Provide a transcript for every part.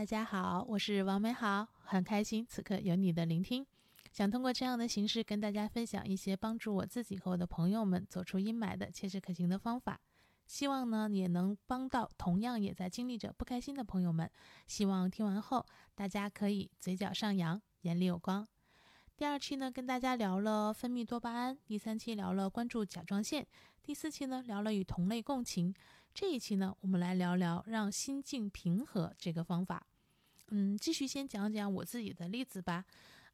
大家好，我是王美好，很开心此刻有你的聆听。想通过这样的形式跟大家分享一些帮助我自己和我的朋友们走出阴霾的切实可行的方法，希望呢也能帮到同样也在经历着不开心的朋友们。希望听完后大家可以嘴角上扬，眼里有光。第二期呢跟大家聊了分泌多巴胺，第三期聊了关注甲状腺，第四期呢聊了与同类共情。这一期呢，我们来聊聊让心境平和这个方法。嗯，继续先讲讲我自己的例子吧。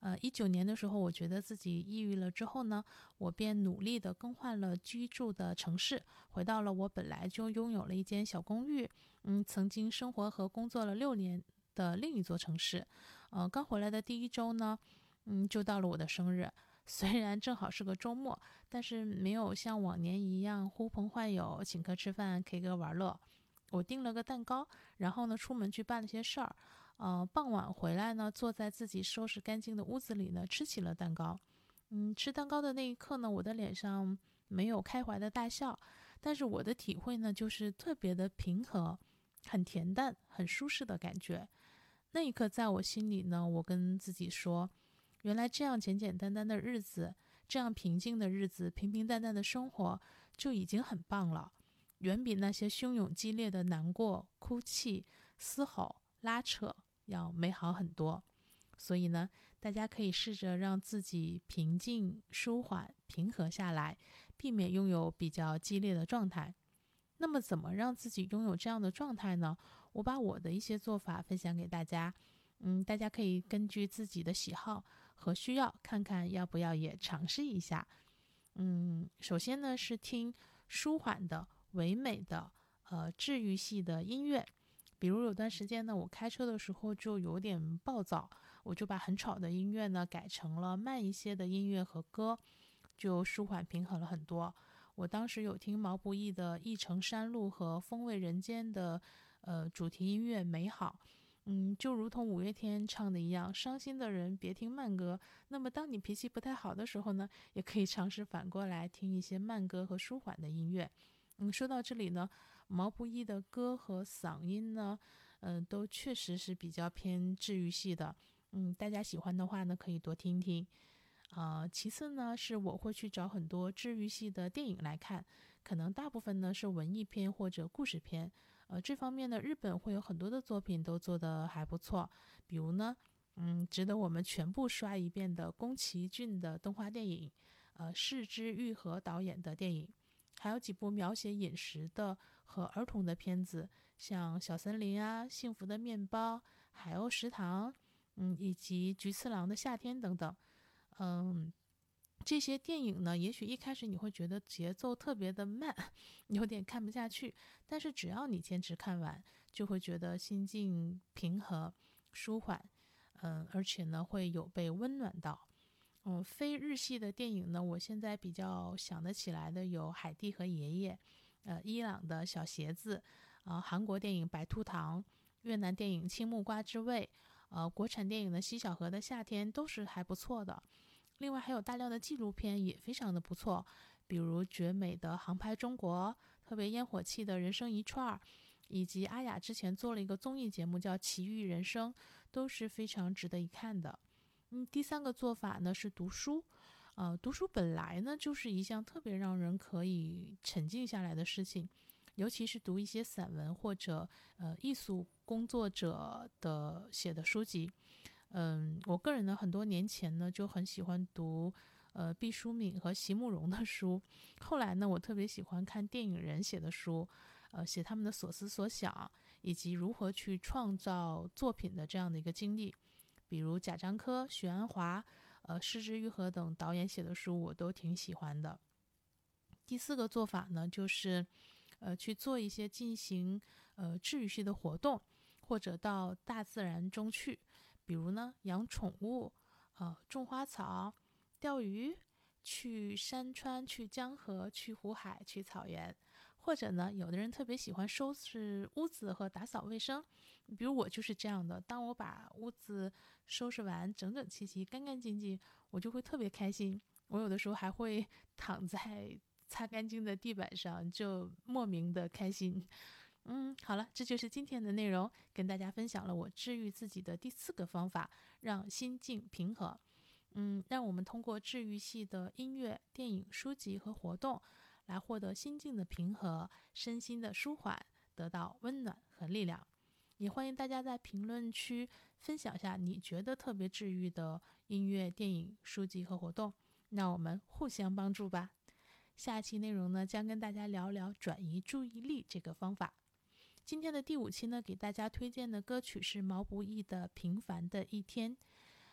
呃，一九年的时候，我觉得自己抑郁了之后呢，我便努力的更换了居住的城市，回到了我本来就拥有了一间小公寓，嗯，曾经生活和工作了六年的另一座城市。呃，刚回来的第一周呢，嗯，就到了我的生日。虽然正好是个周末，但是没有像往年一样呼朋唤友、请客吃饭、K 歌玩乐。我订了个蛋糕，然后呢出门去办了些事儿。呃，傍晚回来呢，坐在自己收拾干净的屋子里呢，吃起了蛋糕。嗯，吃蛋糕的那一刻呢，我的脸上没有开怀的大笑，但是我的体会呢，就是特别的平和，很恬淡、很舒适的感觉。那一刻，在我心里呢，我跟自己说。原来这样简简单单的日子，这样平静的日子，平平淡淡的生活就已经很棒了，远比那些汹涌激烈的难过、哭泣、嘶吼、拉扯要美好很多。所以呢，大家可以试着让自己平静、舒缓、平和下来，避免拥有比较激烈的状态。那么，怎么让自己拥有这样的状态呢？我把我的一些做法分享给大家。嗯，大家可以根据自己的喜好和需要，看看要不要也尝试一下。嗯，首先呢是听舒缓的、唯美的、呃治愈系的音乐。比如有段时间呢，我开车的时候就有点暴躁，我就把很吵的音乐呢改成了慢一些的音乐和歌，就舒缓平衡了很多。我当时有听毛不易的《一程山路》和《风味人间》的呃主题音乐《美好》。嗯，就如同五月天唱的一样，伤心的人别听慢歌。那么，当你脾气不太好的时候呢，也可以尝试反过来听一些慢歌和舒缓的音乐。嗯，说到这里呢，毛不易的歌和嗓音呢，嗯，都确实是比较偏治愈系的。嗯，大家喜欢的话呢，可以多听听。啊，其次呢，是我会去找很多治愈系的电影来看，可能大部分呢是文艺片或者故事片。呃，这方面呢，日本会有很多的作品都做得还不错，比如呢，嗯，值得我们全部刷一遍的宫崎骏的动画电影，呃，市之愈合导演的电影，还有几部描写饮食的和儿童的片子，像《小森林》啊，《幸福的面包》、《海鸥食堂》，嗯，以及《菊次郎的夏天》等等，嗯。这些电影呢，也许一开始你会觉得节奏特别的慢，有点看不下去。但是只要你坚持看完，就会觉得心境平和、舒缓，嗯，而且呢会有被温暖到。嗯，非日系的电影呢，我现在比较想得起来的有《海蒂和爷爷》，呃，伊朗的小鞋子，啊，韩国电影《白兔糖》，越南电影《青木瓜之味》，呃，国产电影的《西小河的夏天》都是还不错的。另外还有大量的纪录片也非常的不错，比如绝美的航拍中国，特别烟火气的人生一串儿，以及阿雅之前做了一个综艺节目叫《奇遇人生》，都是非常值得一看的。嗯，第三个做法呢是读书，呃，读书本来呢就是一项特别让人可以沉静下来的事情，尤其是读一些散文或者呃艺术工作者的写的书籍。嗯，我个人呢，很多年前呢就很喜欢读，呃，毕淑敏和席慕容的书。后来呢，我特别喜欢看电影人写的书，呃，写他们的所思所想，以及如何去创造作品的这样的一个经历。比如贾樟柯、许鞍华、呃，失之愈合等导演写的书，我都挺喜欢的。第四个做法呢，就是，呃，去做一些进行呃治愈系的活动，或者到大自然中去。比如呢，养宠物，呃，种花草，钓鱼，去山川，去江河，去湖海，去草原，或者呢，有的人特别喜欢收拾屋子和打扫卫生，比如我就是这样的。当我把屋子收拾完，整整齐齐，干干净净，我就会特别开心。我有的时候还会 躺在擦干净的地板上，就莫名的开心。嗯，好了，这就是今天的内容，跟大家分享了我治愈自己的第四个方法，让心境平和。嗯，让我们通过治愈系的音乐、电影、书籍和活动，来获得心境的平和、身心的舒缓，得到温暖和力量。也欢迎大家在评论区分享下你觉得特别治愈的音乐、电影、书籍和活动，那我们互相帮助吧。下期内容呢，将跟大家聊聊转移注意力这个方法。今天的第五期呢，给大家推荐的歌曲是毛不易的《平凡的一天》。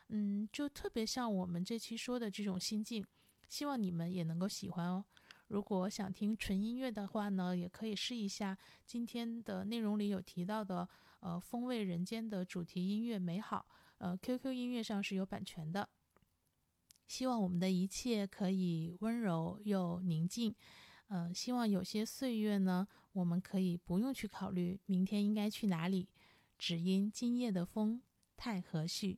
嗯，就特别像我们这期说的这种心境，希望你们也能够喜欢哦。如果想听纯音乐的话呢，也可以试一下今天的内容里有提到的，呃，风味人间的主题音乐《美好》，呃，QQ 音乐上是有版权的。希望我们的一切可以温柔又宁静。嗯，希望有些岁月呢，我们可以不用去考虑明天应该去哪里，只因今夜的风太和煦。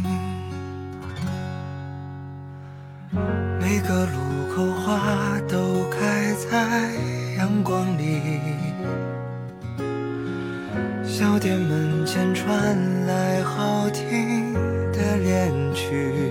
个路口花都开在阳光里，小店门前传来好听的恋曲，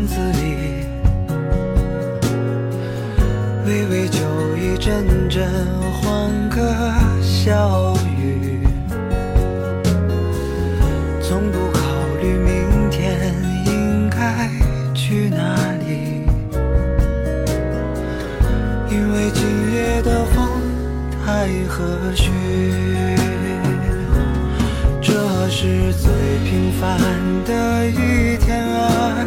院子里，微微酒意，阵阵欢歌笑语，从不考虑明天应该去哪里，因为今夜的风太和煦。这是最平凡的一天啊，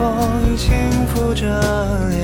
风轻拂着脸。